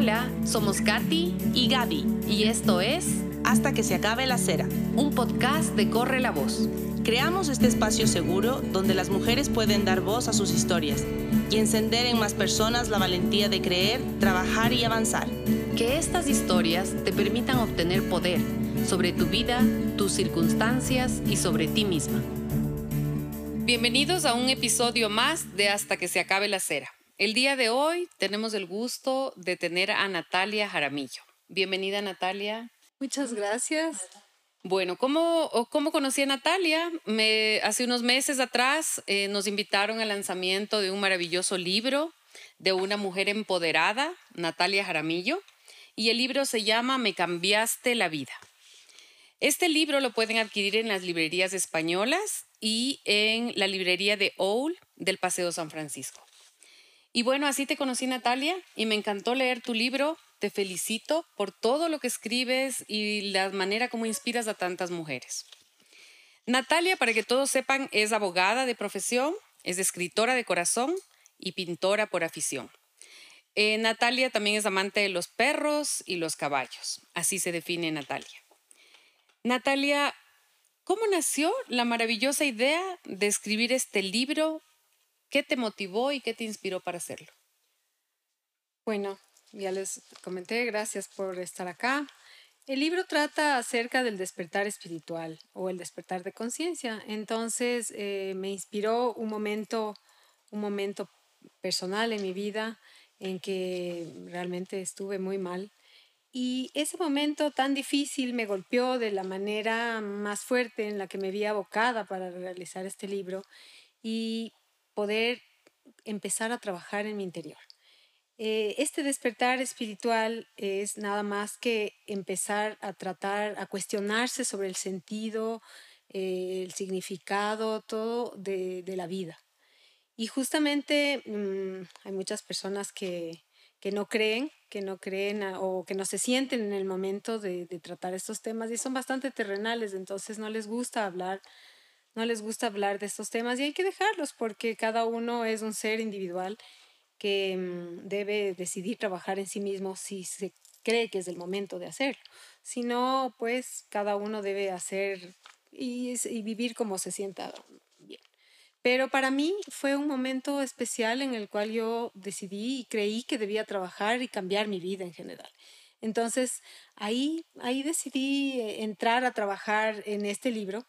Hola, somos Katy y Gaby. Y esto es Hasta que se acabe la cera. Un podcast de Corre la Voz. Creamos este espacio seguro donde las mujeres pueden dar voz a sus historias y encender en más personas la valentía de creer, trabajar y avanzar. Que estas historias te permitan obtener poder sobre tu vida, tus circunstancias y sobre ti misma. Bienvenidos a un episodio más de Hasta que se acabe la cera. El día de hoy tenemos el gusto de tener a Natalia Jaramillo. Bienvenida Natalia. Muchas gracias. Bueno, ¿cómo, cómo conocí a Natalia? Me, hace unos meses atrás eh, nos invitaron al lanzamiento de un maravilloso libro de una mujer empoderada, Natalia Jaramillo, y el libro se llama Me cambiaste la vida. Este libro lo pueden adquirir en las librerías españolas y en la librería de Owl del Paseo San Francisco. Y bueno, así te conocí Natalia y me encantó leer tu libro. Te felicito por todo lo que escribes y la manera como inspiras a tantas mujeres. Natalia, para que todos sepan, es abogada de profesión, es escritora de corazón y pintora por afición. Eh, Natalia también es amante de los perros y los caballos. Así se define Natalia. Natalia, ¿cómo nació la maravillosa idea de escribir este libro ¿Qué te motivó y qué te inspiró para hacerlo? Bueno, ya les comenté, gracias por estar acá. El libro trata acerca del despertar espiritual o el despertar de conciencia. Entonces eh, me inspiró un momento, un momento personal en mi vida en que realmente estuve muy mal. Y ese momento tan difícil me golpeó de la manera más fuerte en la que me vi abocada para realizar este libro. Y poder empezar a trabajar en mi interior. Eh, este despertar espiritual es nada más que empezar a tratar, a cuestionarse sobre el sentido, eh, el significado, todo de, la vida. Y justamente mm, hay muchas personas que, no creen, que no creen o que no se sienten en el momento de, de, tratar estos temas y son bastante terrenales, entonces no les gusta hablar no les gusta hablar de estos temas y hay que dejarlos porque cada uno es un ser individual que mm, debe decidir trabajar en sí mismo si se cree que es el momento de hacerlo. Si no, pues cada uno debe hacer y, vivir como se sienta bien. Pero para mí fue un momento especial en el cual yo decidí y creí que debía trabajar y cambiar mi vida en general. Entonces ahí, ahí decidí eh, entrar a trabajar en este libro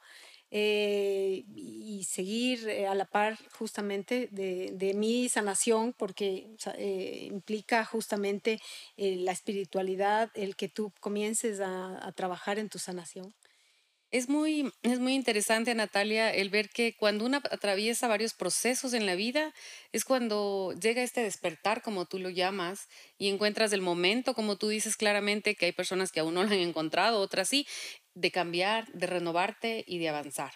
eh, y seguir eh, a la par justamente de, de mi sanación, porque eh, implica justamente la espiritualidad, el que tú comiences a, a trabajar en tu sanación. Es muy, es muy interesante, Natalia, el ver que cuando uno atraviesa varios procesos en la vida, es cuando llega este despertar, como tú lo llamas, y encuentras el momento, como tú dices claramente, que hay personas que aún no lo han encontrado, otras sí, de cambiar, de renovarte y de avanzar.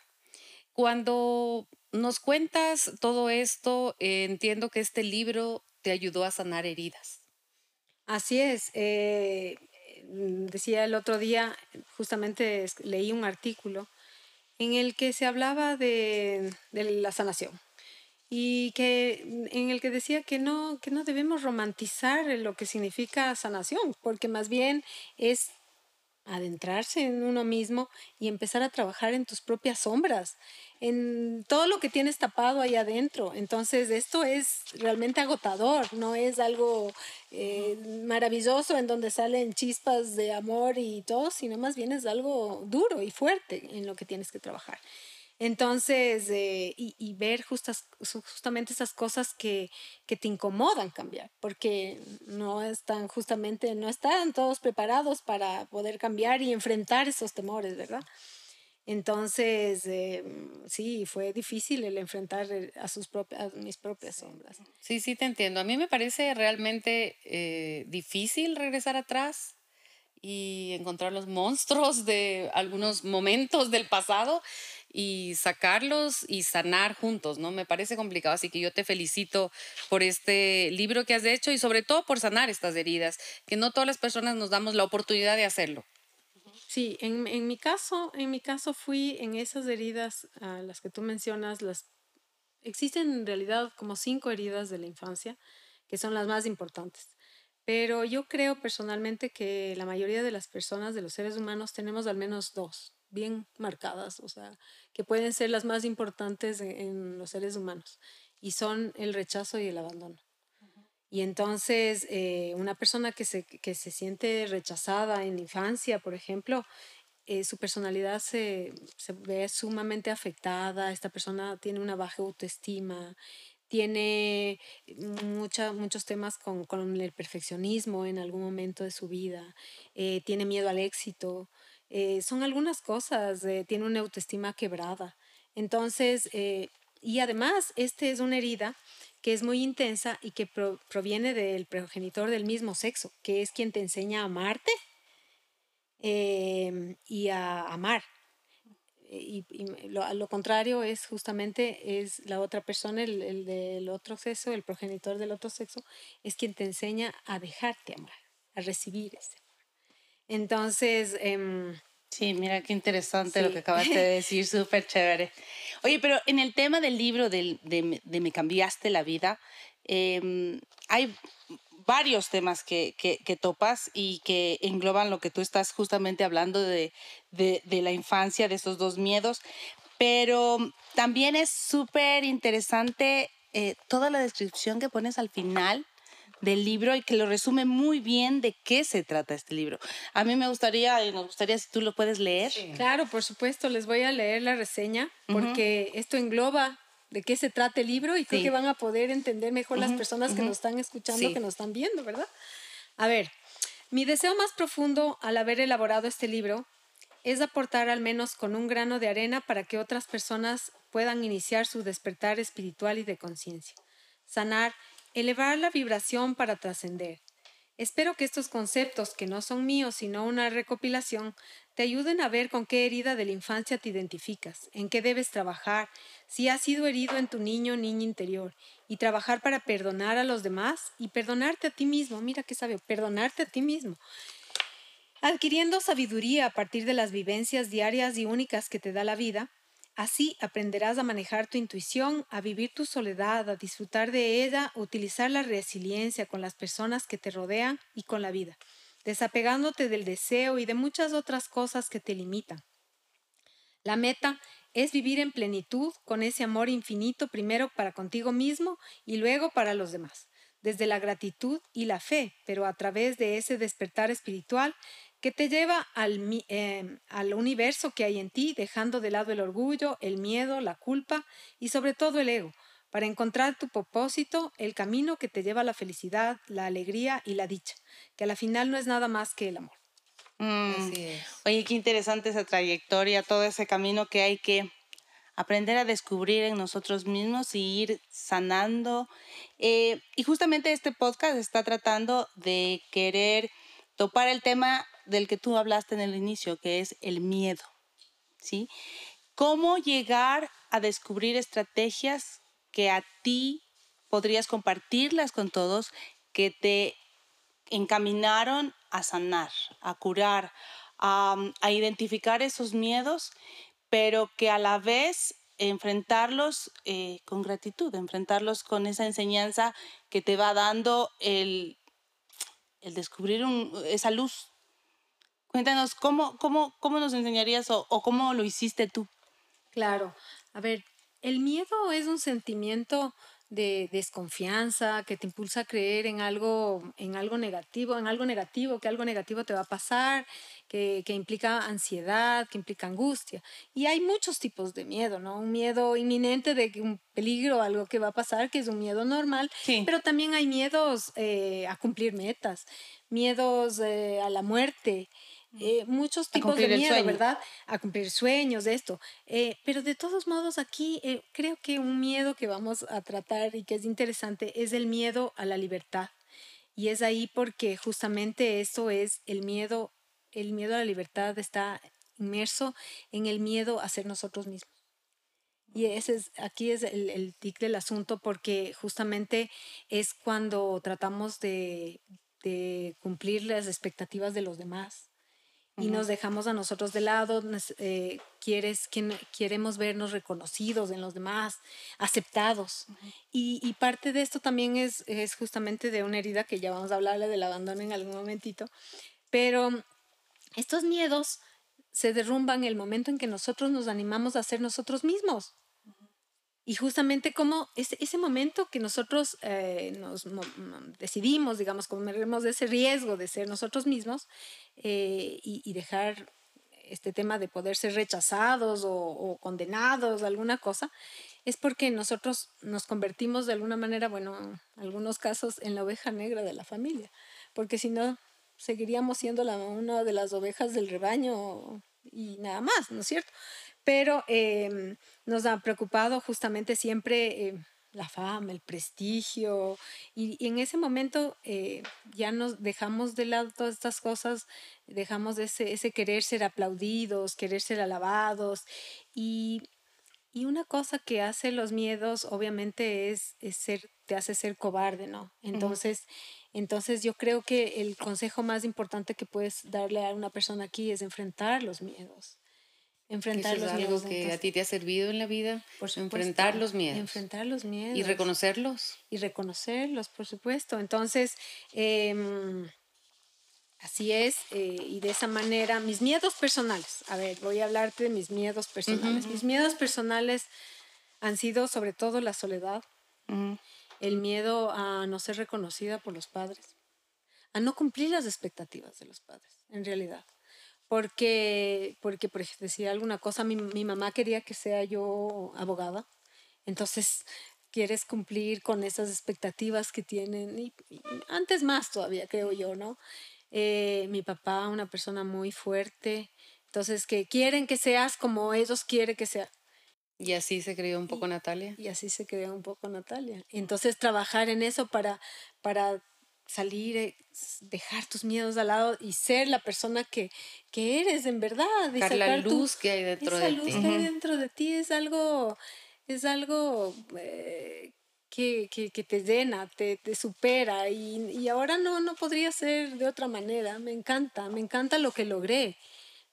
Cuando nos cuentas todo esto, entiendo que este libro te ayudó a sanar heridas. Así es. Eh, decía el otro día, justamente leí un artículo en el que se hablaba de, de la sanación y que mm, en el que decía que no que no debemos romantizar lo que significa sanación porque más bien es adentrarse en uno mismo y empezar a trabajar en tus propias sombras, en todo lo que tienes tapado ahí adentro. Entonces, esto es realmente agotador, no es algo eh, maravilloso en donde salen chispas de amor y todo, sino más bien es algo duro y fuerte en lo que tienes que trabajar. Entonces, eh, y, ver justamente esas cosas que, que, te incomodan cambiar, porque no están justamente, no están todos preparados para poder cambiar y enfrentar esos temores, ¿verdad? Entonces, eh, sí, fue difícil el enfrentar eh, a, sus propias, mis propias sombras. Sí, sí, te entiendo. A mí me parece realmente difícil regresar atrás y encontrar los monstruos de algunos momentos del pasado y sacarlos y sanar juntos, ¿no? Me parece complicado, así que yo te felicito por este libro que has hecho y sobre todo por sanar estas heridas, que no todas las personas nos damos la oportunidad de hacerlo. Sí, en, en mi caso, en mi caso fui en esas heridas a las que tú mencionas, las existen en realidad como cinco heridas de la infancia que son las más importantes. Pero yo creo personalmente que la mayoría de las personas, de los seres humanos, tenemos al menos dos bien marcadas, o sea, que pueden ser las más importantes en, los seres humanos, y son el rechazo y el abandono. Y entonces, eh, una persona que se, que se siente rechazada en la infancia, por ejemplo, eh, su personalidad se, se, ve sumamente afectada, esta persona tiene una baja autoestima, tiene mucha, muchos temas con, con, el perfeccionismo en algún momento de su vida, eh, tiene miedo al éxito, eh, son algunas cosas, tiene una autoestima quebrada. Entonces, y además, esta es una herida que es muy intensa y que proviene del progenitor del mismo sexo, que es quien te enseña a amarte Em, y a amar. Y, lo, lo, contrario es justamente es la otra persona, el, el, del otro sexo, el progenitor del otro sexo, es quien te enseña a dejarte amar, a recibir ese. Entonces... Eh, sí, mira qué interesante lo que acabas de decir, súper chévere. Oye, pero en el tema del libro de, de, de Me cambiaste la vida, eh, hay varios temas que, que, topas y que engloban lo que tú estás justamente hablando de, de, la infancia, de esos dos miedos, pero también es súper interesante eh, toda la descripción que pones al final del libro y que lo resume muy bien de qué se trata este libro. A mí me gustaría y nos gustaría si tú lo puedes leer. Claro, por supuesto, les voy a leer la reseña porque esto engloba de qué se trata el libro y creo que van a poder entender mejor las personas que nos están escuchando, que nos están viendo, ¿verdad? A ver, mi deseo más profundo al haber elaborado este libro es aportar al menos con un grano de arena para que otras personas puedan iniciar su despertar espiritual y de conciencia, sanar, elevar la vibración para trascender. Espero que estos conceptos, que no son míos sino una recopilación, te ayuden a ver con qué herida de la infancia te identificas, en qué debes trabajar, si has sido herido en tu niño o niña interior, y trabajar para perdonar a los demás y perdonarte a ti mismo. Mira qué sabio, perdonarte a ti mismo. Adquiriendo sabiduría a partir de las vivencias diarias y únicas que te da la vida, así aprenderás a manejar tu intuición, a vivir tu soledad, a disfrutar de ella, utilizar la resiliencia con las personas que te rodean y con la vida desapegándote del deseo y de muchas otras cosas que te limitan. La meta es vivir en plenitud con ese amor infinito primero para contigo mismo y luego para los demás, desde la gratitud y la fe, pero a través de ese despertar espiritual que te lleva al, em, al, universo que hay en ti, dejando de lado el orgullo, el miedo, la culpa y sobre todo el ego, para encontrar tu propósito, el camino que te lleva a la felicidad, la alegría y la dicha, que a la final no es nada más que el amor. Mm. Oye, qué interesante esa trayectoria, todo ese camino que hay que aprender a descubrir en nosotros mismos y ir sanando. Eh, y justamente este podcast está tratando de querer topar el tema del que tú hablaste en el inicio, que es el miedo. ¿Sí? ¿Cómo llegar a descubrir estrategias que a ti podrías compartirlas con todos, que te encaminaron a sanar, a curar, a, identificar esos miedos, pero que a la vez enfrentarlos eh, con gratitud, enfrentarlos con esa enseñanza que te va dando el, el descubrir esa luz. Cuéntanos, ¿cómo, cómo, cómo nos enseñarías o, o, cómo lo hiciste tú? Claro, a ver, el miedo es un sentimiento de desconfianza que te impulsa a creer en algo, en algo negativo, en algo negativo, que algo negativo te va a pasar, que, implica ansiedad, que implica angustia. Y hay muchos tipos de miedo, ¿no? Un miedo inminente de un peligro, algo que va a pasar, que es un miedo normal, pero también hay miedos eh, a cumplir metas, miedos eh, a la muerte, eh, muchos tipos de miedo, ¿verdad? A cumplir sueños, esto. Eh, pero de todos modos, aquí eh, creo que un miedo que vamos a tratar y que es interesante es el miedo a la libertad. Y es ahí porque justamente eso es el miedo, el miedo a la libertad está inmerso en el miedo a ser nosotros mismos. Y ese es, aquí es el, el tic del asunto porque justamente es cuando tratamos de, de cumplir las expectativas de los demás y nos dejamos a nosotros de lado, eh, quieres, queremos vernos reconocidos en los demás, aceptados. y, y, parte de esto también es, es justamente de una herida que ya vamos a hablarle del abandono en algún momentito, pero estos miedos se derrumban el momento en que nosotros nos animamos a ser nosotros mismos. Y justamente como ese, ese momento que nosotros eh, nos decidimos, digamos, comeremos de ese riesgo de ser nosotros mismos eh, y, dejar este tema de poder ser rechazados o, condenados, alguna cosa, es porque nosotros nos convertimos de alguna manera, bueno, en algunos casos, en la oveja negra de la familia, porque si no, seguiríamos siendo la, una de las ovejas del rebaño y nada más, ¿no es cierto? Pero em, nos ha preocupado justamente siempre em, la fama, el prestigio, y, en ese momento eh, ya nos dejamos de lado todas estas cosas, dejamos ese, ese querer ser aplaudidos, querer ser alabados, y, y una cosa que hace los miedos, obviamente, es, es ser, te hace ser cobarde, ¿no? Entonces, entonces yo creo que el consejo más importante que puedes darle a una persona aquí es enfrentar los miedos. Enfrentar los miedos. que a ti te ha servido en la vida? Por enfrentar los miedos. Enfrentar los miedos. Y reconocerlos. Y reconocerlos, por supuesto. Entonces, em, así es. Eh, y de esa manera, mis miedos personales. A ver, voy a hablarte de mis miedos personales. Mis miedos personales han sido sobre todo la soledad el miedo a no ser reconocida por los padres, a no cumplir las expectativas de los padres, en realidad. Porque, porque por decir alguna cosa, mi, mi mamá quería que sea yo abogada, entonces quieres cumplir con esas expectativas que tienen, y, antes más todavía, creo yo, ¿no? Eh, mi papá, una persona muy fuerte, entonces que quieren que seas como ellos quieren que seas. Y así se creó un poco Natalia. Y así se creó un poco Natalia. Entonces trabajar en eso para, para salir, eh, dejar tus miedos al lado y ser la persona que, que eres en verdad. Sacar la luz que hay dentro de luz que hay dentro de ti es algo, es algo eh, que, que, que, te llena, te, te supera y, y, ahora no, no podría ser de otra manera. Me encanta, me encanta lo que logré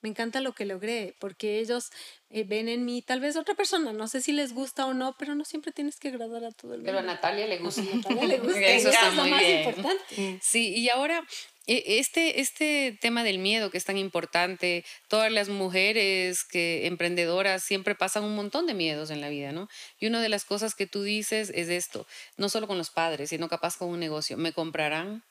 me encanta lo que logré, porque ellos eh, ven en mí tal vez otra persona, no sé si les gusta o no, pero no siempre tienes que agradar a todo el mundo. Pero a Natalia le gusta. A Natalia le gusta. Eso está muy más bien. Importante. Sí, y ahora e, este, este tema del miedo que es tan importante, todas las mujeres que emprendedoras siempre pasan un montón de miedos en la vida, ¿no? Y una de las cosas que tú dices es esto, no solo con los padres, sino capaz con un negocio, ¿me comprarán?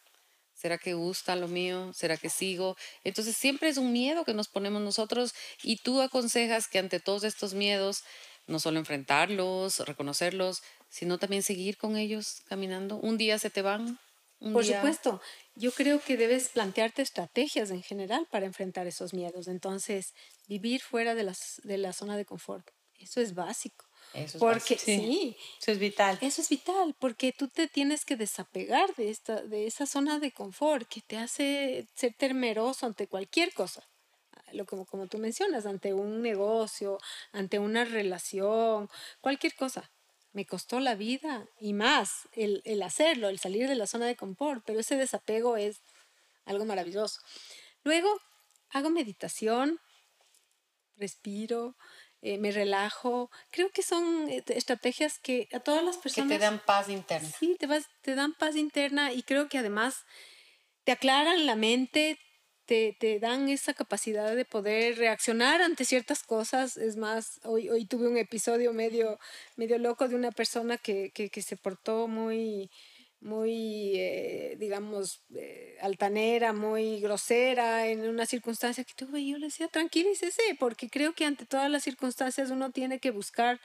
¿Será que gusta lo mío? ¿Será que sigo? Entonces siempre es un miedo que nos ponemos nosotros y tú aconsejas que ante todos estos miedos, no solo enfrentarlos, reconocerlos, sino también seguir con ellos caminando. Un día se te van. Por supuesto, yo creo que debes plantearte estrategias en general para enfrentar esos miedos. Entonces, vivir fuera de, las, de la zona de confort, eso es básico. Eso es porque sí, eso es vital. Eso es vital, porque tú te tienes que desapegar de esta de esa zona de confort que te hace ser temeroso ante cualquier cosa. Lo como, como tú mencionas, ante un negocio, ante una relación, cualquier cosa. Me costó la vida y más el, el hacerlo, el salir de la zona de confort, pero ese desapego es algo maravilloso. Luego hago meditación, respiro, eh, me relajo. Creo que son eh, estrategias que a todas las personas... Que te dan paz interna. Sí, te, vas, te dan paz interna y creo que además te aclaran la mente, te, te, dan esa capacidad de poder reaccionar ante ciertas cosas. Es más, hoy, hoy tuve un episodio medio, medio loco de una persona que, que, que se portó muy muy, eh, digamos, eh, altanera, muy grosera en una circunstancia que tuve. Y yo le decía, tranquilícese, porque creo que ante todas las circunstancias uno tiene que buscar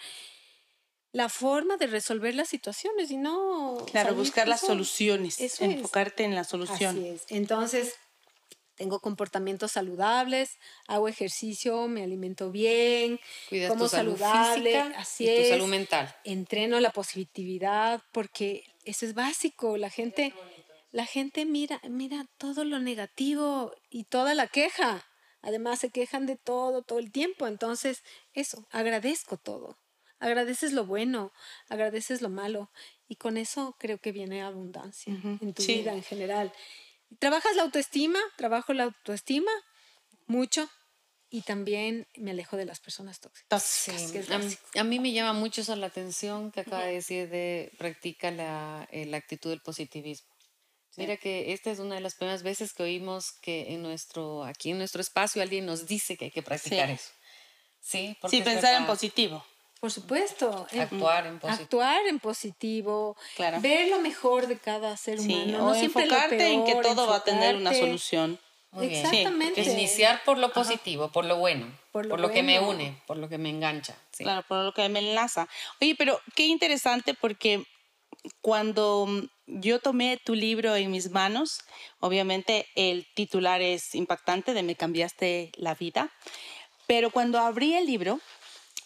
la forma de resolver las situaciones y no... Claro, buscar las soluciones, enfocarte en la solución. Así es. Entonces, tengo comportamientos saludables, hago ejercicio, me alimento bien, como saludable, así es. Tu salud mental. Entreno la positividad porque eso es básico. La gente, la gente mira, mira todo lo negativo y toda la queja. Además se quejan de todo, todo el tiempo. Entonces, eso, agradezco todo. Agradeces lo bueno, agradeces lo malo. Y con eso creo que viene abundancia en tu vida en general. Trabajas la autoestima, trabajo la autoestima mucho y también me alejo de las personas tóxicas. Sí, a, mí me llama mucho eso la atención que acaba de decir de practica la, eh, la actitud del positivismo. Mira que esta es una de las primeras veces que oímos que en nuestro, aquí en nuestro espacio alguien nos dice que hay que practicar eso. Sí, porque sí pensar en positivo. Por supuesto. Actuar en positivo. Actuar en positivo. Ver lo mejor de cada ser humano. no enfocarte en que todo va a tener una solución. Muy Exactamente. iniciar por lo positivo, por lo bueno, por lo, que me une, por lo que me engancha. Claro, por lo que me enlaza. Oye, pero qué interesante porque cuando yo tomé tu libro en mis manos, obviamente el titular es impactante de Me cambiaste la vida, pero cuando abrí el libro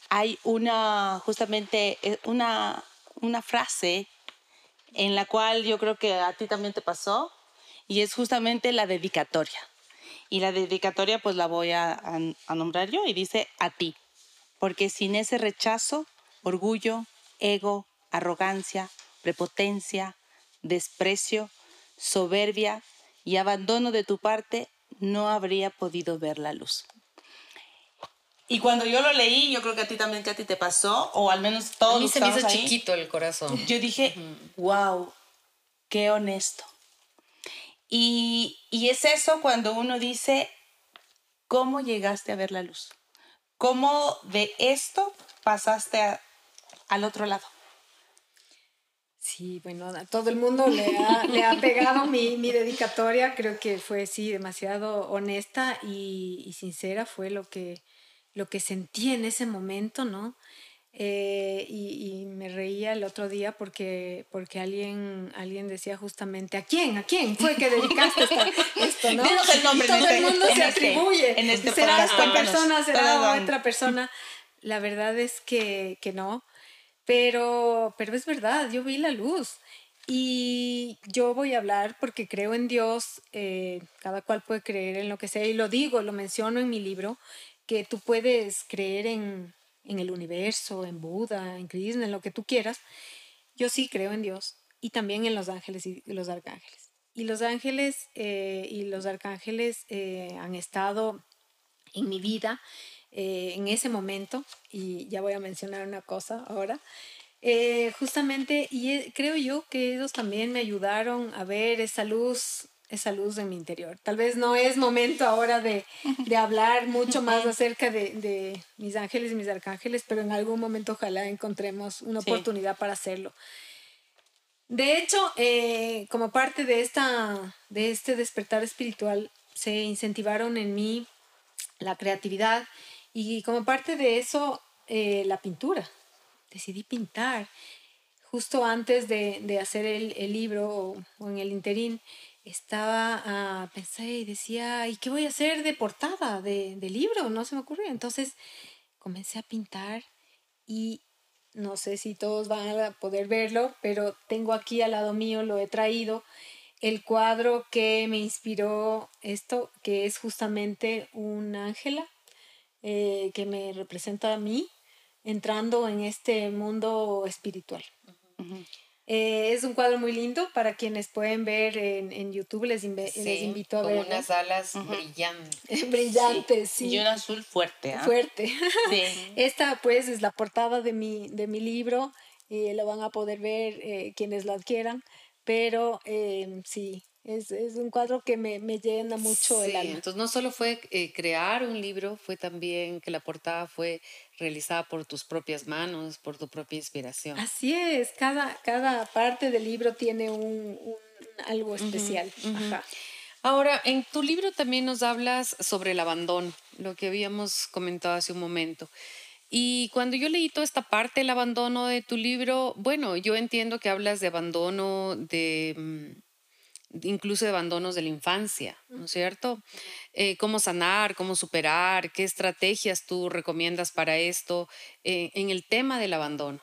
hay una, justamente eh, una, una frase en la cual yo creo que a ti también te pasó y es justamente la dedicatoria. Y la dedicatoria pues la voy a, a, nombrar yo y dice a ti, porque sin ese rechazo, orgullo, ego, arrogancia, prepotencia, desprecio, soberbia y abandono de tu parte, no habría podido ver la luz. Y cuando yo lo leí, yo creo que a ti también, que a ti te pasó, o al menos todos. A mí se me hizo chiquito el corazón. Yo dije, wow, qué honesto. Y, es eso cuando uno dice, ¿cómo llegaste a ver la luz? ¿Cómo de esto pasaste al otro lado? Sí, bueno, a todo el mundo le ha, pegado mi, dedicatoria. Creo que fue, sí, demasiado honesta y, y, sincera. Fue lo que, lo que sentí en ese momento, ¿no? Eh, y, me reía el otro día porque, porque alguien, alguien decía justamente, ¿a quién? ¿A quién fue que dedicaste esto? ¿no? el nombre. todo el mundo se este, atribuye. En este ¿Será esta persona? ¿Será otra persona? La verdad es que, que no. Pero, pero es verdad, yo vi la luz. Y yo voy a hablar porque creo en Dios, eh, cada cual puede creer en lo que sea, y lo digo, lo menciono en mi libro, que tú puedes creer en, en el universo, en Buda, en Krishna, en lo que tú quieras, yo sí creo en Dios y también en los ángeles y los arcángeles. Y los ángeles eh, y los arcángeles eh, han estado en mi vida eh, en ese momento, y ya voy a mencionar una cosa ahora, justamente, y creo yo que ellos también me ayudaron a ver esa luz esa luz de mi interior. Tal vez no es momento ahora de, hablar mucho más acerca de, mis ángeles y mis arcángeles, pero en algún momento ojalá encontremos una oportunidad para hacerlo. De hecho, eh, como parte de, esta, de este despertar espiritual, se incentivaron en mí la creatividad y como parte de eso, eh, la pintura. Decidí pintar. Justo antes de, hacer el, libro o, o en el interín, estaba, a pensé y decía, ¿y qué voy a hacer de portada de, de libro? No se me ocurrió. Entonces comencé a pintar y no sé si todos van a poder verlo, pero tengo aquí al lado mío, lo he traído, el cuadro que me inspiró esto, que es justamente un ángela eh, que me representa a mí entrando en este mundo espiritual. Eh, es un cuadro muy lindo para quienes pueden ver en, en YouTube. Les, les invito a ver. Con unas alas brillantes. brillantes, sí. Y un azul fuerte. ¿ah? Fuerte. Sí. Esta, pues, es la portada de mi, de mi libro. Y lo van a poder ver eh, quienes lo adquieran. Pero eh, sí, es, es, un cuadro que me, me llena mucho el alma. Entonces, no solo fue eh, crear un libro, fue también que la portada fue realizada por tus propias manos, por tu propia inspiración. Así es, cada, cada parte del libro tiene un, un algo especial. Ahora, en tu libro también nos hablas sobre el abandono, lo que habíamos comentado hace un momento. Y cuando yo leí toda esta parte, el abandono de tu libro, bueno, yo entiendo que hablas de abandono, de mm, incluso de abandonos de la infancia, ¿no es cierto? Eh, ¿Cómo sanar, cómo superar? ¿Qué estrategias tú recomiendas para esto eh, en el tema del abandono?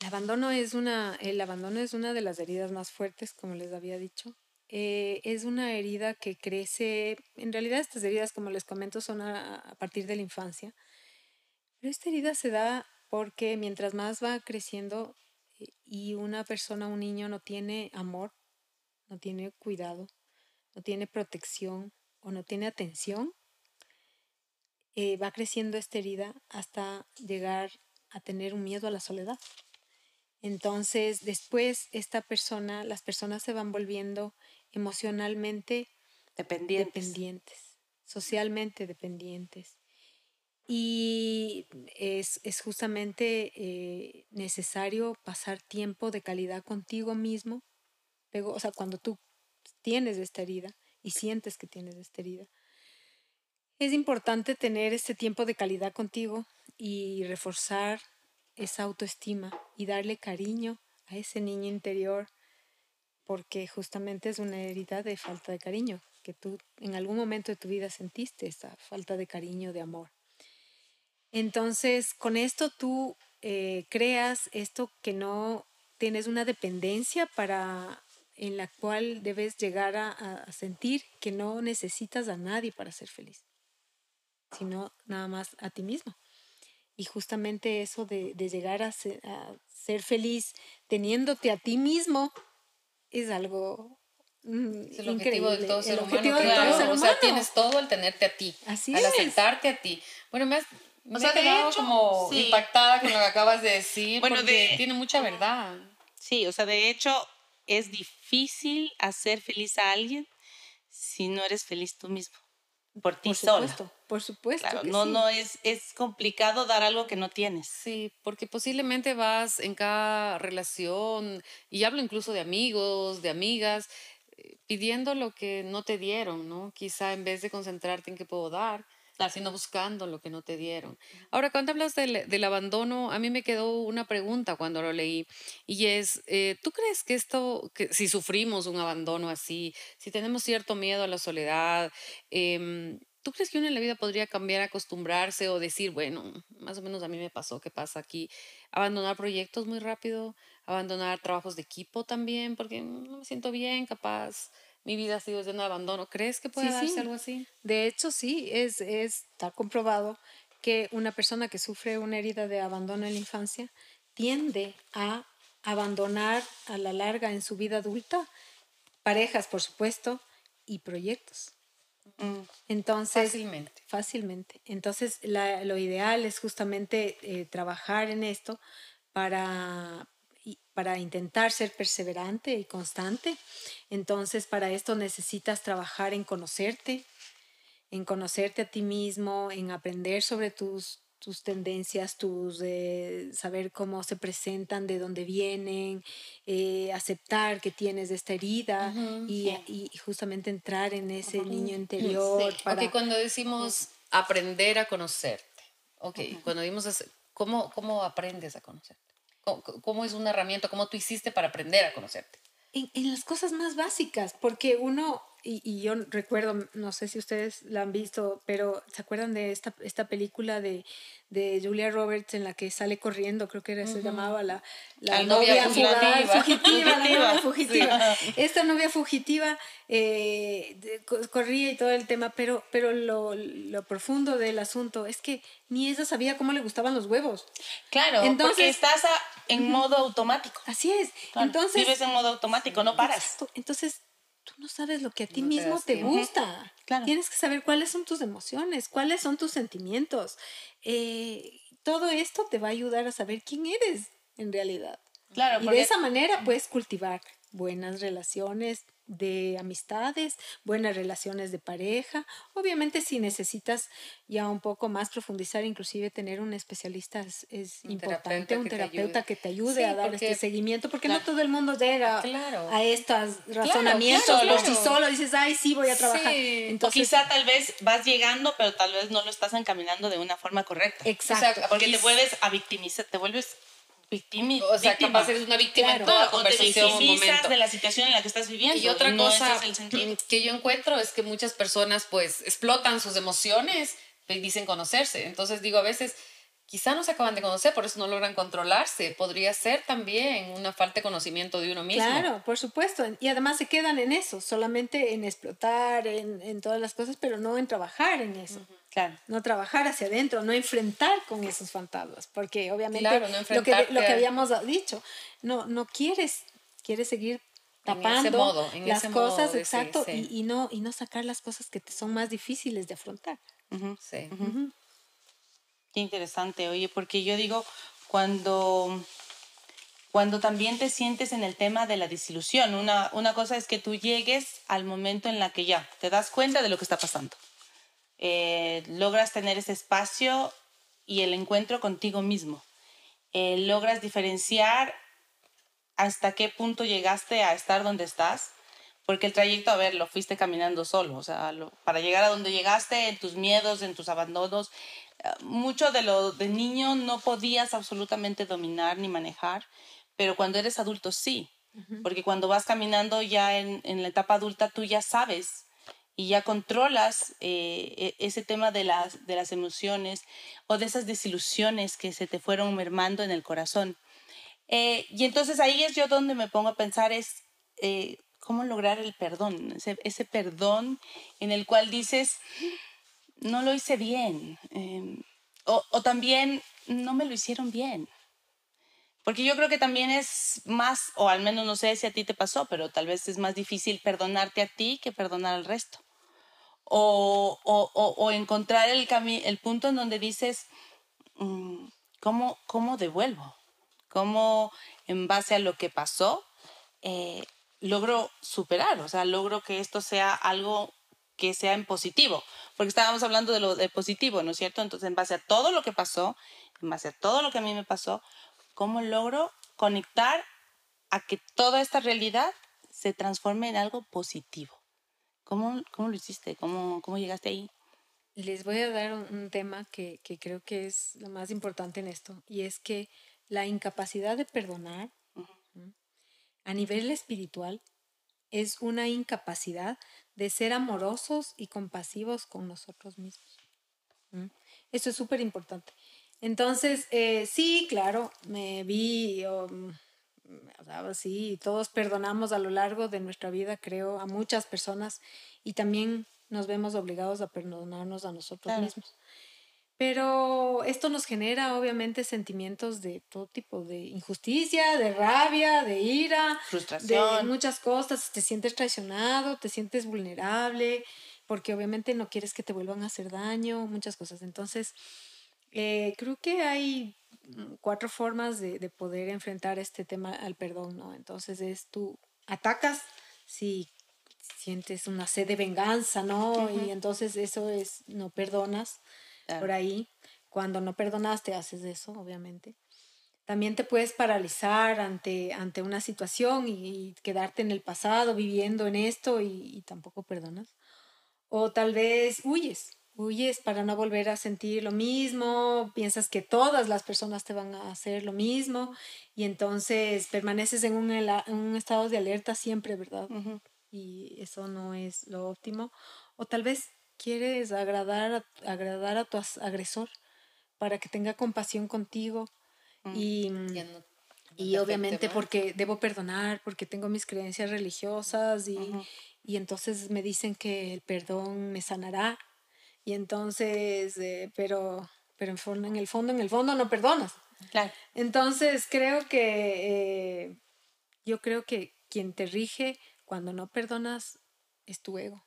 El abandono, es una, el abandono es una de las heridas más fuertes, como les había dicho. Eh, es una herida que crece, en realidad estas heridas, como les comento, son a, a partir de la infancia, pero esta herida se da porque mientras más va creciendo y una persona, un niño no tiene amor, no tiene cuidado, no tiene protección o no tiene atención, eh, va creciendo esta herida hasta llegar a tener un miedo a la soledad. Entonces, después, esta persona, las personas se van volviendo emocionalmente dependientes, socialmente dependientes. Y es, justamente eh, necesario pasar tiempo de calidad contigo mismo. O sea, cuando tú tienes esta herida y sientes que tienes esta herida, es importante tener este tiempo de calidad contigo y reforzar esa autoestima y darle cariño a ese niño interior, porque justamente es una herida de falta de cariño, que tú en algún momento de tu vida sentiste esa falta de cariño, de amor. Entonces, con esto tú eh, creas esto que no tienes una dependencia para en la cual debes llegar a sentir que no necesitas a nadie para ser feliz sino nada más a ti mismo. Y justamente eso de, llegar a ser, feliz teniéndote a ti mismo es algo mm, es el objetivo de todo ser humano. O sea, tienes todo al tenerte a ti, Así al aceptarte a ti. Bueno, me has, me quedado como impactada con lo que acabas de decir, bueno, porque tiene mucha verdad. Sí, o sea, de hecho es difícil hacer feliz a alguien si no eres feliz tú mismo por ti por supuesto, Por supuesto. Claro, no, no es, es complicado dar algo que no tienes. Sí, porque posiblemente vas en cada relación, y hablo incluso de amigos, de amigas, eh, pidiendo lo que no te dieron, ¿no? Quizá en vez de concentrarte en qué puedo dar, sino buscando lo que no te dieron. Ahora, cuando hablas del, del, abandono, a mí me quedó una pregunta cuando lo leí, y es, eh, ¿tú crees que esto, que si sufrimos un abandono así, si tenemos cierto miedo a la soledad, eh, ¿Tú crees que uno en la vida podría cambiar, acostumbrarse o decir, bueno, más o menos a mí me pasó, ¿qué pasa aquí? Abandonar proyectos muy rápido, abandonar trabajos de equipo también, porque no me siento bien, capaz mi vida ha sido de un abandono. ¿Crees que puede darse algo así? De hecho, sí, es, está comprobado que una persona que sufre una herida de abandono en la infancia tiende a abandonar a la larga en su vida adulta parejas, por supuesto, y proyectos. Mm. Entonces, fácilmente. Fácilmente. Entonces, lo ideal es justamente eh, trabajar en esto para, para intentar ser perseverante y constante. Entonces, para esto necesitas trabajar en conocerte, en conocerte a ti mismo, en aprender sobre tus, tus tendencias, tus eh, saber cómo se presentan, de dónde vienen, eh, aceptar que tienes esta herida y, y, justamente entrar en ese niño interior. Sí. cuando decimos aprender a conocerte, ok, cuando decimos ¿cómo, ¿cómo aprendes a conocerte? ¿Cómo, es una herramienta? ¿Cómo tú hiciste para aprender a conocerte? En, en las cosas más básicas, porque uno, y, y, yo recuerdo, no sé si ustedes la han visto, pero ¿se acuerdan de esta, esta película de de Julia Roberts en la que sale corriendo, creo que era, se llamaba la, la novia, fugitiva. la novia fugitiva. Esta novia fugitiva eh, corría y todo el tema, pero, pero lo, lo, profundo del asunto es que ni ella sabía cómo le gustaban los huevos. Claro, Entonces, porque estás en modo automático. Así es. Entonces, vives en modo automático, no paras. Entonces, tú no sabes lo que a ti mismo te, gusta. Tienes que saber cuáles son tus emociones, cuáles son tus sentimientos. Eh, todo esto te va a ayudar a saber quién eres en realidad. Claro, y de esa manera puedes cultivar buenas relaciones de amistades, buenas relaciones de pareja. Obviamente si necesitas ya un poco más profundizar, inclusive tener un especialista es, importante, un terapeuta que te ayude a dar este seguimiento, porque no todo el mundo llega a estos razonamientos por sí solo, dices, ay, sí, voy a trabajar. Entonces, o quizá tal vez vas llegando, pero tal vez no lo estás encaminando de una forma correcta. Exacto. porque te vuelves a victimizar, te vuelves víctima. O sea, víctima. capaz eres una víctima en toda la conversación. un momento. de la situación en la que estás viviendo. Y otra cosa que yo encuentro es que muchas personas pues explotan sus emociones y dicen conocerse. Entonces digo, a veces quizá no se acaban de conocer, por eso no logran controlarse. Podría ser también una falta de conocimiento de uno mismo. Claro, por supuesto. Y además se quedan en eso, solamente en explotar, en, en todas las cosas, pero no en trabajar en eso. Claro. No trabajar hacia adentro, no enfrentar con esos fantasmas, porque obviamente lo, que, lo que habíamos dicho, no, no quieres, quieres seguir tapando las cosas, exacto, y, no, y no sacar las cosas que te son más difíciles de afrontar. Sí. Qué interesante, oye, porque yo digo, cuando, cuando también te sientes en el tema de la desilusión, una, una cosa es que tú llegues al momento en la que ya te das cuenta de lo que está pasando. Eh, logras tener ese espacio y el encuentro contigo mismo. Eh, logras diferenciar hasta qué punto llegaste a estar donde estás, porque el trayecto, a ver, lo fuiste caminando solo, o sea, para llegar a donde llegaste, en tus miedos, en tus abandonos, eh, mucho de lo de niño no podías absolutamente dominar ni manejar, pero cuando eres adulto sí, porque cuando vas caminando ya en, en, la etapa adulta tú ya sabes y ya controlas eh, e, ese tema de las, de las emociones o de esas desilusiones que se te fueron mermando en el corazón. Eh, y entonces ahí es yo donde me pongo a pensar es cómo lograr el perdón, ese, ese, perdón en el cual dices, no lo hice bien. Em, o, o, también no me lo hicieron bien. Porque yo creo que también es más, o al menos no sé si a ti te pasó, pero tal vez es más difícil perdonarte a ti que perdonar al resto. O, o, encontrar el, el punto en donde dices, mm, ¿cómo, ¿cómo devuelvo? ¿Cómo en base a lo que pasó eh, logro superar? O sea, logro que esto sea algo que sea en positivo, porque estábamos hablando de lo positivo, ¿no es cierto? Entonces, en base a todo lo que pasó, en base a todo lo que a mí me pasó, ¿cómo logro conectar a que toda esta realidad se transforme en algo positivo? ¿Cómo, cómo lo hiciste? ¿Cómo, ¿Cómo llegaste ahí? Les voy a dar un, tema que, que, creo que es lo más importante en esto, y es que la incapacidad de perdonar a nivel espiritual es una incapacidad de ser amorosos y compasivos con nosotros mismos. Eso es súper importante. Entonces, eh, sí, claro, me vi, mm, sí, todos perdonamos a lo largo de nuestra vida, creo, a muchas personas y también nos vemos obligados a perdonarnos a nosotros mismos. Pero esto nos genera obviamente sentimientos de todo tipo, de injusticia, de rabia, de ira, frustración, de muchas cosas. Te sientes traicionado, te sientes vulnerable, porque obviamente no quieres que te vuelvan a hacer daño, muchas cosas. Entonces, eh, creo que hay cuatro formas de, de, poder enfrentar este tema al perdón, ¿no? Entonces es tú atacas si sientes una sed de venganza, ¿no? Y entonces eso es, no perdonas por ahí. Cuando no perdonaste, haces eso, obviamente. También te puedes paralizar ante, ante una situación y, quedarte en el pasado, viviendo en esto y, tampoco perdonas. O tal vez huyes, huyes para no volver a sentir lo mismo, piensas que todas las personas te van a hacer lo mismo y entonces permaneces en un, un estado de alerta siempre, ¿verdad? Y eso no es lo óptimo. O tal vez quieres agradar a, agradar a tu agresor para que tenga compasión contigo mm, y, y obviamente porque debo perdonar, porque tengo mis creencias religiosas y, y, entonces me dicen que el perdón me sanará y entonces, eh, pero, pero en, fondo, en el fondo, en el fondo no perdonas. Claro. Entonces creo que eh, yo creo que quien te rige cuando no perdonas es tu ego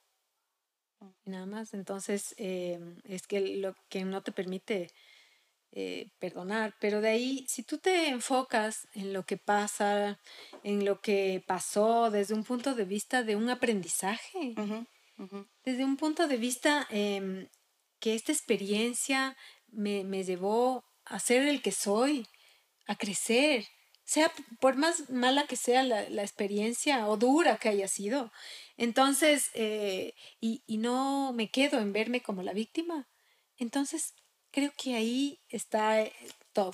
nada más. Entonces, em, es que lo que no te permite eh, perdonar. Pero de ahí, si tú te enfocas en lo que pasa, en lo que pasó desde un punto de vista de un aprendizaje, desde un punto de vista em, que esta experiencia me, me llevó a ser el que soy, a crecer, sea por más mala que sea la, la experiencia o dura que haya sido. Entonces, eh, y, y, no me quedo en verme como la víctima. Entonces, creo que ahí está eh, todo.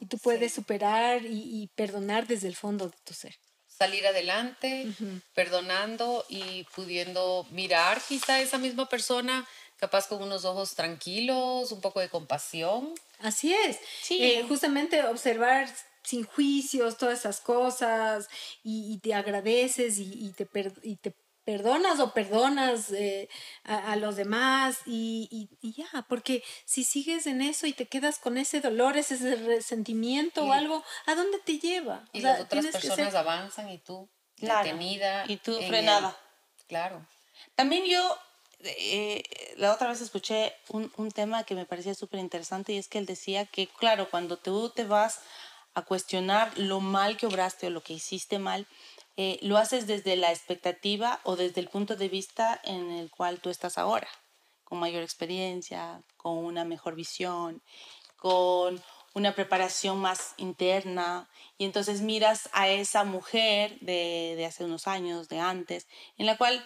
y tú puedes superar y, perdonar desde el fondo de tu ser. Salir adelante, perdonando y pudiendo mirar quizá a esa misma persona capaz con unos ojos tranquilos, un poco de compasión. Así es. Sí. Eh, justamente observar sin juicios, todas esas cosas, y, te agradeces y, te, y te perdonas o perdonas eh, a, los demás y, ya, porque si sigues en eso y te quedas con ese dolor, ese resentimiento o algo, ¿a dónde te lleva? Y las otras personas avanzan y tú detenida. Y tú frenada. Claro. También yo eh, la otra vez escuché un, un tema que me parecía súper interesante y es que él decía que, claro, cuando tú te vas a cuestionar lo mal que obraste o lo que hiciste mal, eh, lo haces desde la expectativa o desde el punto de vista en el cual tú estás ahora, con mayor experiencia, con una mejor visión, con una preparación más interna y entonces miras a esa mujer de, de hace unos años, de antes, en la cual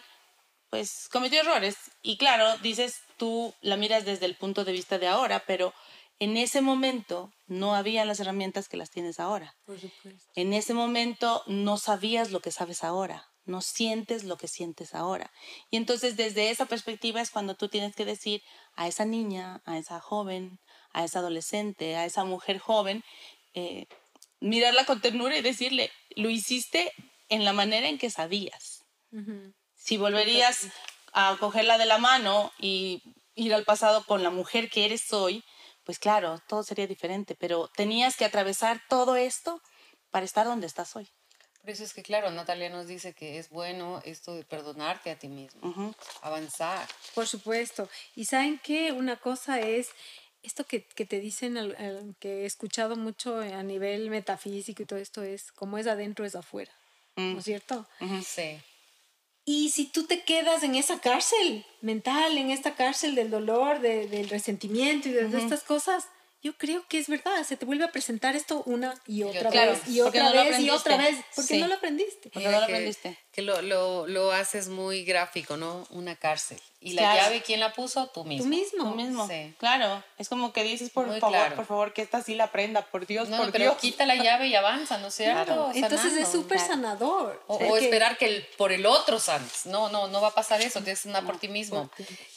pues cometió errores. Y claro, dices, tú la miras desde el punto de vista de ahora, pero en ese momento no había las herramientas que las tienes ahora. Por supuesto. En ese momento no sabías lo que sabes ahora, no sientes lo que sientes ahora. Y entonces desde esa perspectiva es cuando tú tienes que decir a esa niña, a esa joven, a esa adolescente, a esa mujer joven, eh, mirarla con ternura y decirle, lo hiciste en la manera en que sabías. Si volverías a cogerla de la mano y ir al pasado con la mujer que eres hoy, pues claro, todo sería diferente, pero tenías que atravesar todo esto para estar donde estás hoy. Por eso es que, claro, Natalia nos dice que es bueno esto de perdonarte a ti mismo, avanzar. Por supuesto. Y saben que una cosa es esto que, que te dicen, que he escuchado mucho a nivel metafísico y todo esto es, como es adentro es afuera, ¿no es cierto? Sí. Y si tú te quedas en esa cárcel mental, en esta cárcel del dolor, del resentimiento y de, estas cosas, yo creo que es verdad, se te vuelve a presentar esto una y otra vez, y otra vez, y otra vez, porque no lo aprendiste. Porque no lo aprendiste. Que, lo, lo, lo, haces muy gráfico, ¿no? Una cárcel. ¿Y la llave quién la puso? Tú mismo. Tú mismo. Tú mismo. Sí. Claro, es como que dices, por favor, por favor, que esta sí la prenda, por Dios, no, por pero Dios. quita la llave y avanza, ¿no es cierto? Entonces es súper sanador. O, esperar que el, por el otro sanes. No, no, no va a pasar eso, tienes que por ti mismo.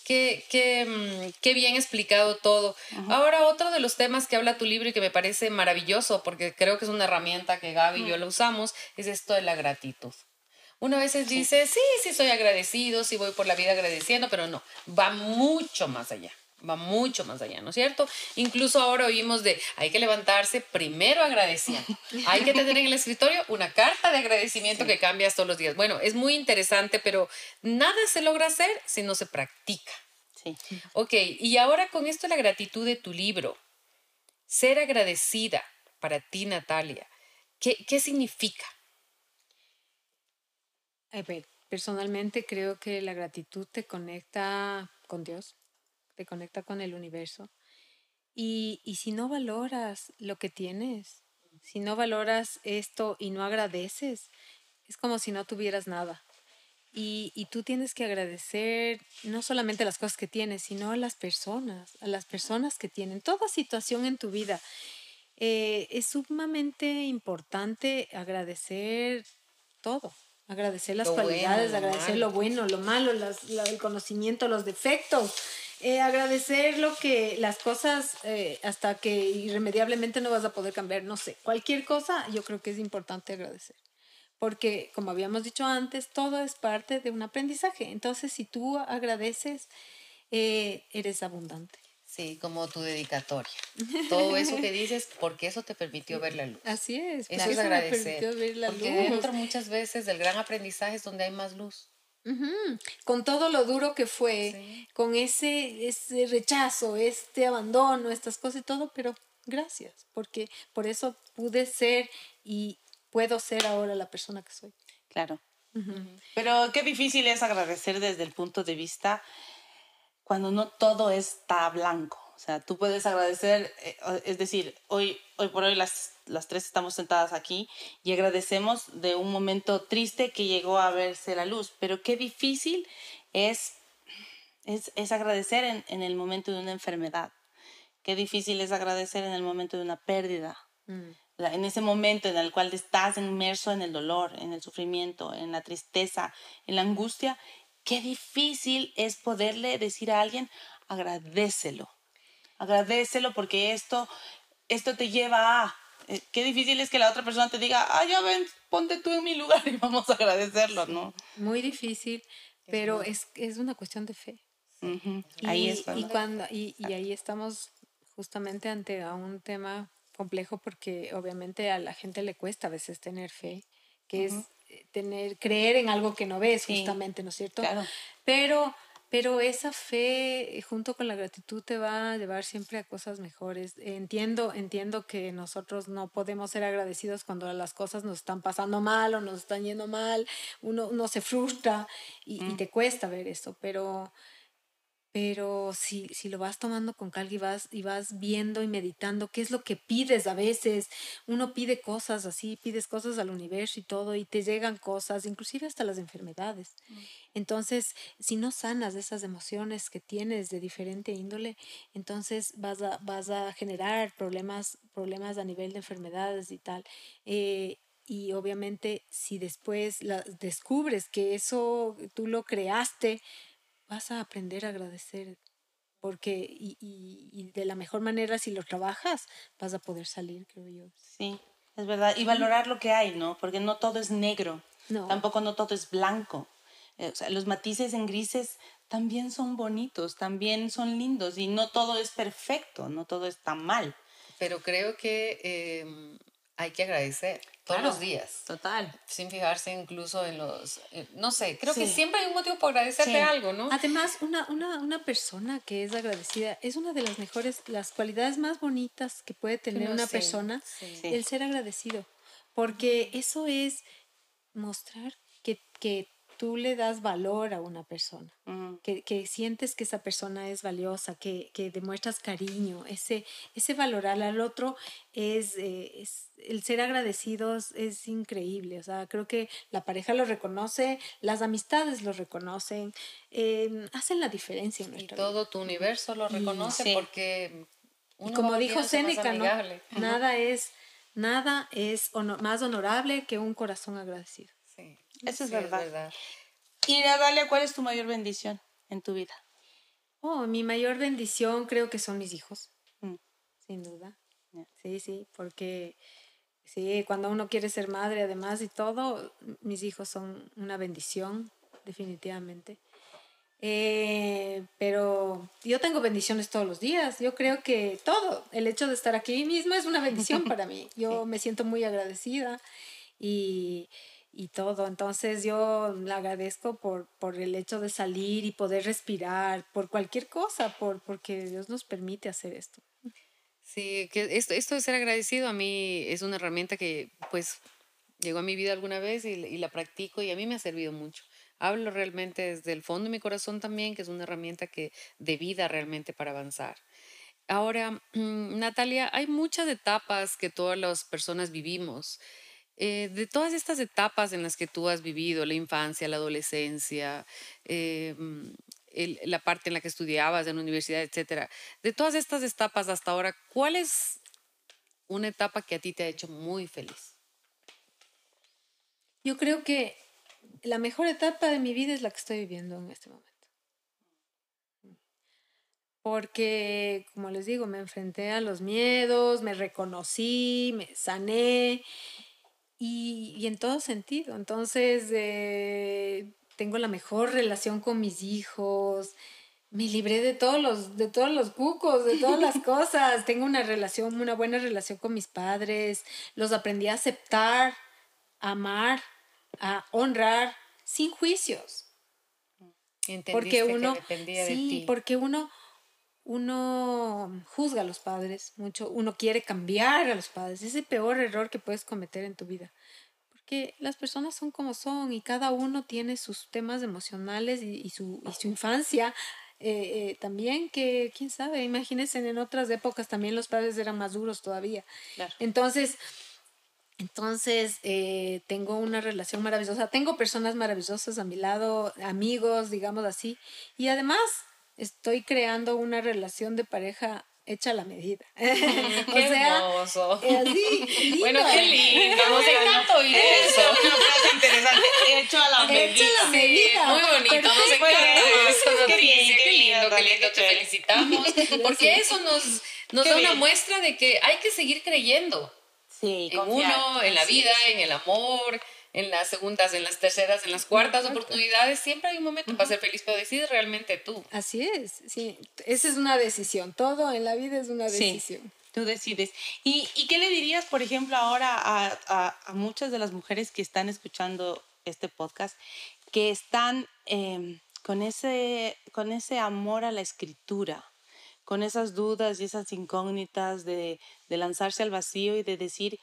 Qué, qué, mm, qué, bien explicado todo. Ahora, otro de los temas que habla tu libro y que me parece maravilloso, porque creo que es una herramienta que Gaby y yo la usamos, es esto de la gratitud. Uno a veces dice, sí, sí, soy agradecido, sí voy por la vida agradeciendo, pero no, va mucho más allá, va mucho más allá, ¿no es cierto? Incluso ahora oímos de, hay que levantarse primero agradeciendo, hay que tener en el escritorio una carta de agradecimiento que cambias todos los días. Bueno, es muy interesante, pero nada se logra hacer si no se practica. Sí. Ok, y ahora con esto la gratitud de tu libro, ser agradecida para ti, Natalia, ¿qué, qué significa? Personalmente creo que la gratitud te conecta con Dios, te conecta con el universo. Y, y si no valoras lo que tienes, si no valoras esto y no agradeces, es como si no tuvieras nada. Y, y, tú tienes que agradecer no solamente las cosas que tienes, sino a las personas, a las personas que tienen toda situación en tu vida. Eh, es sumamente importante agradecer todo, Agradecer las cualidades, agradecer lo bueno, lo malo, el conocimiento, los defectos. Eh, agradecer lo que las cosas eh, hasta que irremediablemente no vas a poder cambiar, no sé, cualquier cosa yo creo que es importante agradecer. Porque como habíamos dicho antes, todo es parte de un aprendizaje. Entonces, si tú agradeces, eh, eres abundante. Sí, como tu dedicatoria. Todo eso que dices, porque eso te permitió ver la luz. Así es. Eso es agradecer. Ver la porque luz. dentro muchas veces del gran aprendizaje es donde hay más luz. Con todo lo duro que fue, con ese, ese rechazo, este abandono, estas cosas y todo, pero gracias, porque por eso pude ser y puedo ser ahora la persona que soy. Claro. Pero qué difícil es agradecer desde el punto de vista cuando no todo está blanco. O sea, tú puedes agradecer, eh, es decir, hoy, hoy por hoy las, las tres estamos sentadas aquí y agradecemos de un momento triste que llegó a verse la luz, pero qué difícil es, es, es agradecer en, en, el momento de una enfermedad, qué difícil es agradecer en el momento de una pérdida, mm. en ese momento en el cual estás inmerso en el dolor, en el sufrimiento, en la tristeza, en la angustia, qué difícil es poderle decir a alguien, agradecelo, agradecelo porque esto, esto te lleva a... Eh, qué difícil es que la otra persona te diga, ah, ya ven, ponte tú en mi lugar y vamos a agradecerlo, ¿no? Muy difícil, pero es, es una cuestión de fe. ahí es y, cuando, y, y ahí estamos justamente ante a un tema complejo porque obviamente a la gente le cuesta a veces tener fe, que es tener, creer en algo que no ves, justamente, ¿no es cierto? Claro. Pero pero esa fe junto con la gratitud te va a llevar siempre a cosas mejores. Entiendo, entiendo que nosotros no podemos ser agradecidos cuando las cosas nos están pasando mal o nos están yendo mal, uno, uno se frustra y, y te cuesta ver eso, pero pero si, si lo vas tomando con calma y vas, y vas viendo y meditando qué es lo que pides a veces, uno pide cosas así, pides cosas al universo y todo, y te llegan cosas, inclusive hasta las enfermedades. Mm. Entonces, si no sanas esas emociones que tienes de diferente índole, entonces vas a, vas a generar problemas, problemas a nivel de enfermedades y tal. Eh, y obviamente si después la, descubres que eso tú lo creaste, vas a aprender a agradecer porque y, y, de la mejor manera si lo trabajas vas a poder salir, creo yo. Sí, es verdad. Y valorar lo que hay, ¿no? Porque no todo es negro, no. tampoco no todo es blanco. Eh, o sea, los matices en grises también son bonitos, también son lindos y no todo es perfecto, no todo está mal. Pero creo que em, hay que agradecer todos los días. Total. Sin fijarse incluso en los, eh, no sé, creo que siempre hay un motivo por agradecerte algo, ¿no? Además, una, una, una, persona que es agradecida es una de las mejores, las cualidades más bonitas que puede tener una persona, el ser agradecido, porque eso es mostrar que, que tú le das valor a una persona, que, que, sientes que esa persona es valiosa, que, que demuestras cariño, ese, ese valorar al otro es, eh, es, el ser agradecidos es increíble, o sea, creo que la pareja lo reconoce, las amistades lo reconocen, em, hacen la diferencia en nuestra y todo tu universo lo reconoce porque... Uno como dijo Séneca, ¿no? nada es, nada es más honorable que un corazón agradecido. Eso es, verdad. Y Natalia, ¿cuál es tu mayor bendición en tu vida? Oh, mi mayor bendición creo que son mis hijos, mm. sin duda. Sí, sí, porque sí, cuando uno quiere ser madre además y todo, mis hijos son una bendición, definitivamente. Eh, pero yo tengo bendiciones todos los días. Yo creo que todo, el hecho de estar aquí mismo es una bendición para mí. Yo me siento muy agradecida y y todo. Entonces yo le agradezco por, por el hecho de salir y poder respirar, por cualquier cosa, por, porque Dios nos permite hacer esto. Sí, que esto, esto de ser agradecido a mí es una herramienta que pues llegó a mi vida alguna vez y, y la practico y a mí me ha servido mucho. Hablo realmente desde el fondo de mi corazón también, que es una herramienta que de vida realmente para avanzar. Ahora, Natalia, hay muchas etapas que todas las personas vivimos. Eh, de todas estas etapas en las que tú has vivido, la infancia, la adolescencia, eh, mm, la parte en la que estudiabas en la universidad, etcétera, de todas estas etapas hasta ahora, ¿cuál es una etapa que a ti te ha hecho muy feliz? Yo creo que la mejor etapa de mi vida es la que estoy viviendo en este momento. Porque, como les digo, me enfrenté a los miedos, me reconocí, me sané y, en todo sentido. Entonces, eh, tengo la mejor relación con mis hijos, me libré de todos los, de todos los cucos, de todas las cosas. Tengo una relación, una buena relación con mis padres. Los aprendí a aceptar, a amar, a honrar, sin juicios. porque uno, sí, porque uno, uno juzga a los padres mucho, uno quiere cambiar a los padres. Es el peor error que puedes cometer en tu vida. Porque las personas son como son y cada uno tiene sus temas emocionales y, su, y su, infancia eh, eh, también, que quién sabe, imagínense en otras épocas también los padres eran más duros todavía. Entonces, entonces, eh, tengo una relación maravillosa, tengo personas maravillosas a mi lado, amigos, digamos así, y además estoy creando una relación de pareja hecha a la medida. qué hermoso. bueno, qué lindo. Nos encanta oír eso. una frase interesante. Hecho a la medida. Hecho a la medida. Muy bonito. Nos encanta eso. Qué, lindo, qué lindo, qué lindo. Te felicitamos. Porque eso nos, nos da una muestra de que hay que seguir creyendo. Sí, en uno, en la vida, en el amor, en las segundas, en las terceras, en las cuartas oportunidades, siempre hay un momento para ser feliz, pero decides realmente tú. Así es, sí, esa es una decisión, todo en la vida es una decisión. tú decides. ¿Y, ¿Y, qué le dirías, por ejemplo, ahora a, a, a, muchas de las mujeres que están escuchando este podcast, que están eh, con, ese, con ese amor a la escritura? con esas dudas y esas incógnitas de, de lanzarse al vacío y de decir,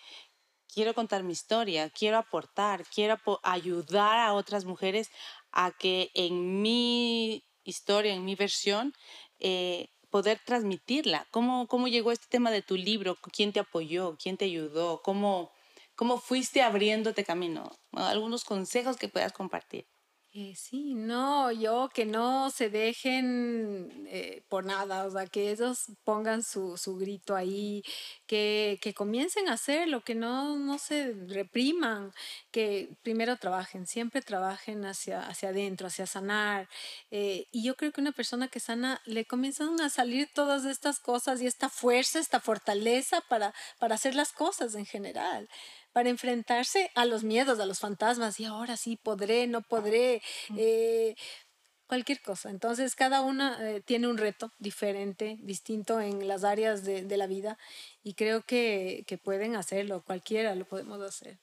quiero contar mi historia, quiero aportar, quiero ayudar a otras mujeres a que en mi historia, en mi versión, eh, poder transmitirla. ¿Cómo, ¿Cómo llegó este tema de tu libro? ¿Quién te apoyó? ¿Quién te ayudó? ¿Cómo, cómo fuiste abriéndote camino? Algunos consejos que puedas compartir. Eh, sí, no, yo que no se dejen eh, por nada, o sea, que ellos pongan su, su grito ahí, que, que, comiencen a hacerlo, que no, no se repriman, que primero trabajen, siempre trabajen hacia, hacia adentro, hacia sanar. Eh, y yo creo que una persona que sana le comienzan a salir todas estas cosas y esta fuerza, esta fortaleza para, para hacer las cosas en general para enfrentarse a los miedos, a los fantasmas, y ahora sí podré, no podré, eh, cualquier cosa. Entonces, cada una eh, tiene un reto diferente, distinto en las áreas de, de la vida, y creo que, que pueden hacerlo, cualquiera lo podemos hacer.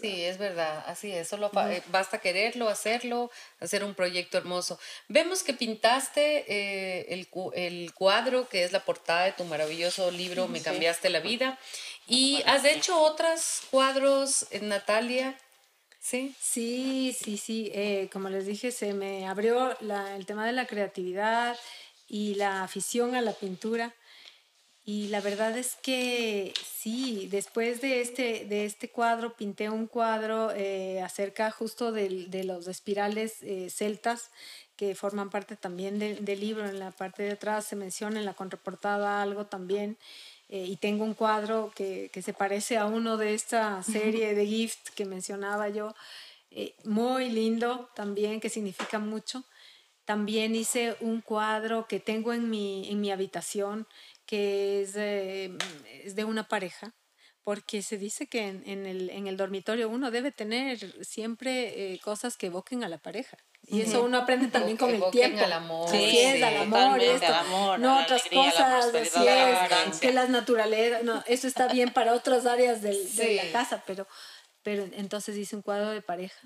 Sí, es verdad, así es, solo eh, basta quererlo, hacerlo, hacer un proyecto hermoso. Vemos que pintaste eh, el, el, cuadro que es la portada de tu maravilloso libro Me cambiaste la vida y has hecho otros cuadros, Natalia. Sí, sí, sí, sí. Eh, como les dije, se me abrió la, el tema de la creatividad y la afición a la pintura. Y la verdad es que sí, después de este, de este cuadro pinté un cuadro eh, acerca justo de, de los espirales eh, celtas que forman parte también del libro. En la parte de atrás se menciona en la contraportada algo también. Eh, y tengo un cuadro que, que, se parece a uno de esta serie de Gift que mencionaba yo. muy lindo también, que significa mucho. También hice un cuadro que tengo en mi, en mi habitación que es, es de una pareja, porque se dice que en, en, el, en el dormitorio uno debe tener siempre eh, cosas que evoquen a la pareja. Y eso uno aprende también con el tiempo. Al amor. Sí, es, al amor, esto. amor, no otras cosas, así es, que las naturalezas, no, eso está bien para otras áreas del, de la casa, pero, pero entonces hice un cuadro de pareja.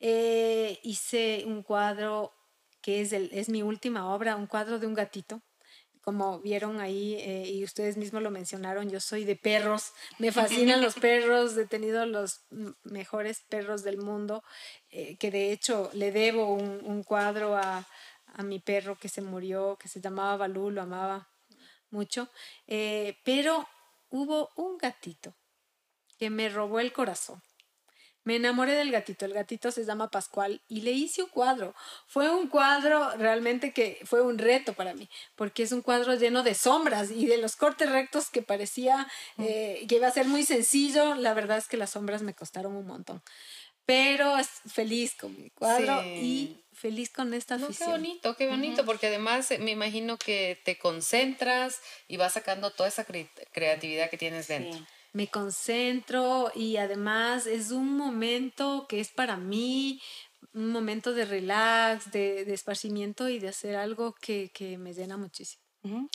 Eh, hice un cuadro que es, el, es mi última obra, un cuadro de un gatito como vieron ahí eh, y ustedes mismos lo mencionaron, yo soy de perros, me fascinan los perros, he tenido los mejores perros del mundo, eh, que de hecho le debo un, cuadro a, mi perro que se murió, que se llamaba Balú, lo amaba mucho, eh, pero hubo un gatito que me robó el corazón. Me enamoré del gatito, el gatito se llama Pascual y le hice un cuadro. Fue un cuadro realmente que fue un reto para mí, porque es un cuadro lleno de sombras y de los cortes rectos que parecía mm. eh, que iba a ser muy sencillo. La verdad es que las sombras me costaron un montón. Pero feliz con mi cuadro y feliz con esta afición. qué bonito, qué bonito, porque además eh, me imagino que te concentras y vas sacando toda esa creatividad que tienes dentro me concentro y además es un momento que es para mí un momento de relax, de, de esparcimiento y de hacer algo que, que me llena muchísimo.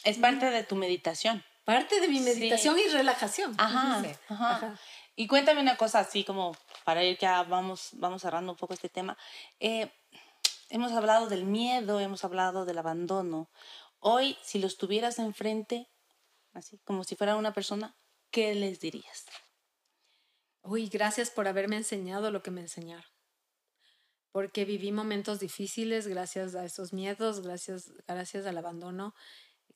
Es parte de tu meditación. Parte de mi meditación y relajación. Ajá, ajá. Y cuéntame una cosa así como para ir ya vamos, vamos cerrando un poco este tema. Eh, hemos hablado del miedo, hemos hablado del abandono. Hoy, si los tuvieras enfrente, así como si fuera una persona, ¿qué les dirías? Uy, gracias por haberme enseñado lo que me enseñaron. Porque viví momentos difíciles gracias a esos miedos, gracias, gracias al abandono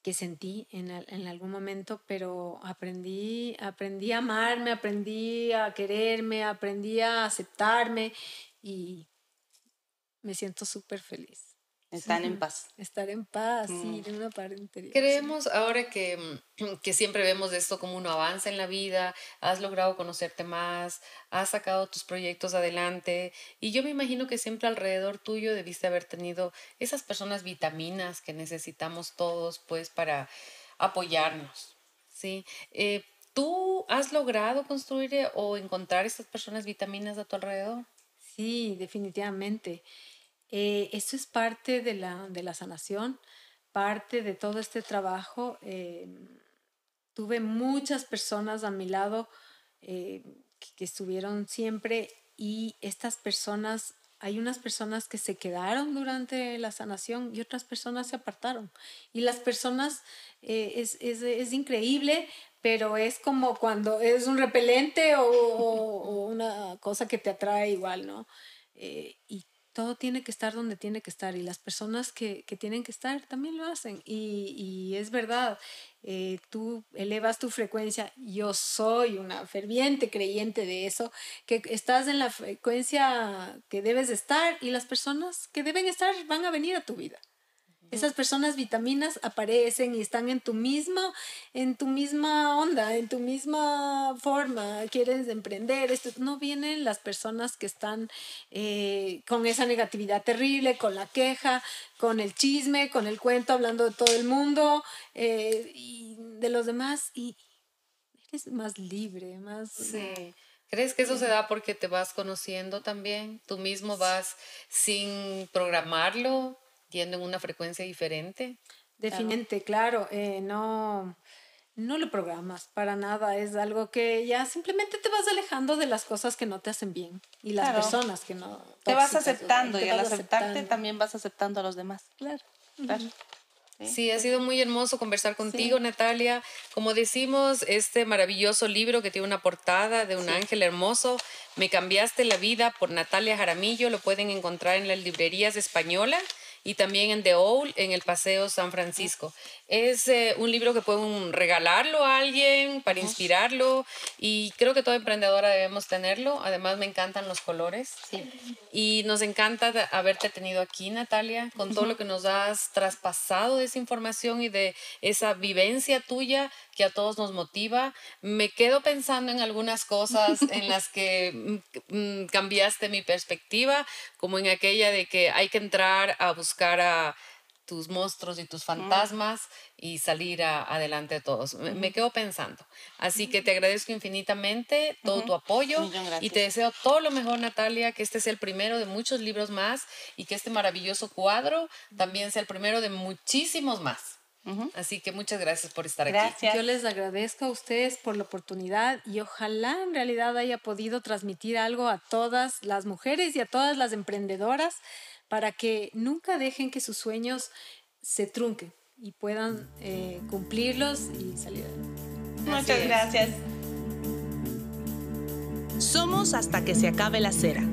que sentí en, algún momento, pero aprendí, aprendí a amarme, aprendí a quererme, aprendí a aceptarme y me siento súper feliz. Están en paz. Estar en paz, sí, mm. de una parte interior. Creemos ahora que, mm, que, siempre vemos esto como uno avanza en la vida, has logrado conocerte más, has sacado tus proyectos adelante y yo me imagino que siempre alrededor tuyo debiste haber tenido esas personas vitaminas que necesitamos todos pues para apoyarnos, ¿sí? Eh, ¿Tú has logrado construir eh, o encontrar esas personas vitaminas a tu alrededor? Sí, definitivamente. Eh, eso es parte de la, de la, sanación, parte de todo este trabajo. Eh, tuve muchas personas a mi lado eh, que, estuvieron siempre y estas personas, hay unas personas que se quedaron durante la sanación y otras personas se apartaron. Y las personas eh, es, es, es, increíble, pero es como cuando es un repelente o, una cosa que te atrae igual, ¿no? Todo tiene que estar donde tiene que estar y las personas que, que tienen que estar también lo hacen. Y, y es verdad, eh, tú elevas tu frecuencia, yo soy una ferviente creyente de eso, que estás en la frecuencia que debes estar y las personas que deben estar van a venir a tu vida. Esas personas vitaminas aparecen y están en tu misma, en tu misma onda, en tu misma forma, quieres emprender. Esto, no vienen las personas que están eh, con esa negatividad terrible, con la queja, con el chisme, con el cuento, hablando de todo el mundo eh, y de los demás. Y eres más libre, más... Sí. ¿Crees que eso se da porque te vas conociendo también? Tú mismo vas sin programarlo, en una frecuencia diferente. Definitivamente, claro, eh, no, no lo programas para nada, es algo que ya simplemente te vas alejando de las cosas que no te hacen bien y las personas que no. Te vas aceptando y al aceptarte también vas aceptando a los demás. Claro. Sí, ha sido muy hermoso conversar contigo, Natalia. Como decimos, este maravilloso libro que tiene una portada de un ángel hermoso, Me cambiaste la vida por Natalia Jaramillo, lo pueden encontrar en las librerías españolas y también en The Owl, en el Paseo San Francisco. Es eh, un libro que pueden regalarlo a alguien para inspirarlo y creo que toda emprendedora debemos tenerlo. Además me encantan los colores y nos encanta haberte tenido aquí, Natalia, con todo lo que nos has traspasado de esa información y de esa vivencia tuya que a todos nos motiva. Me quedo pensando en algunas cosas en las que mm, mm, cambiaste mi perspectiva, como en aquella de que hay que entrar a buscar a tus monstruos y tus fantasmas y salir adelante de todos. Me, quedo pensando. Así que te agradezco infinitamente todo tu apoyo y te deseo todo lo mejor, Natalia, que este sea el primero de muchos libros más y que este maravilloso cuadro también sea el primero de muchísimos más. Así que muchas gracias por estar aquí. Yo les agradezco a ustedes por la oportunidad y ojalá en realidad haya podido transmitir algo a todas las mujeres y a todas las emprendedoras para que nunca dejen que sus sueños se trunquen y puedan eh, cumplirlos y salir Muchas gracias. Somos hasta que se acabe la cera.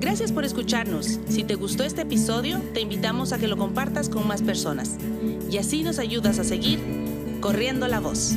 Gracias por escucharnos. Si te gustó este episodio, te invitamos a que lo compartas con más personas y así nos ayudas a seguir corriendo la voz.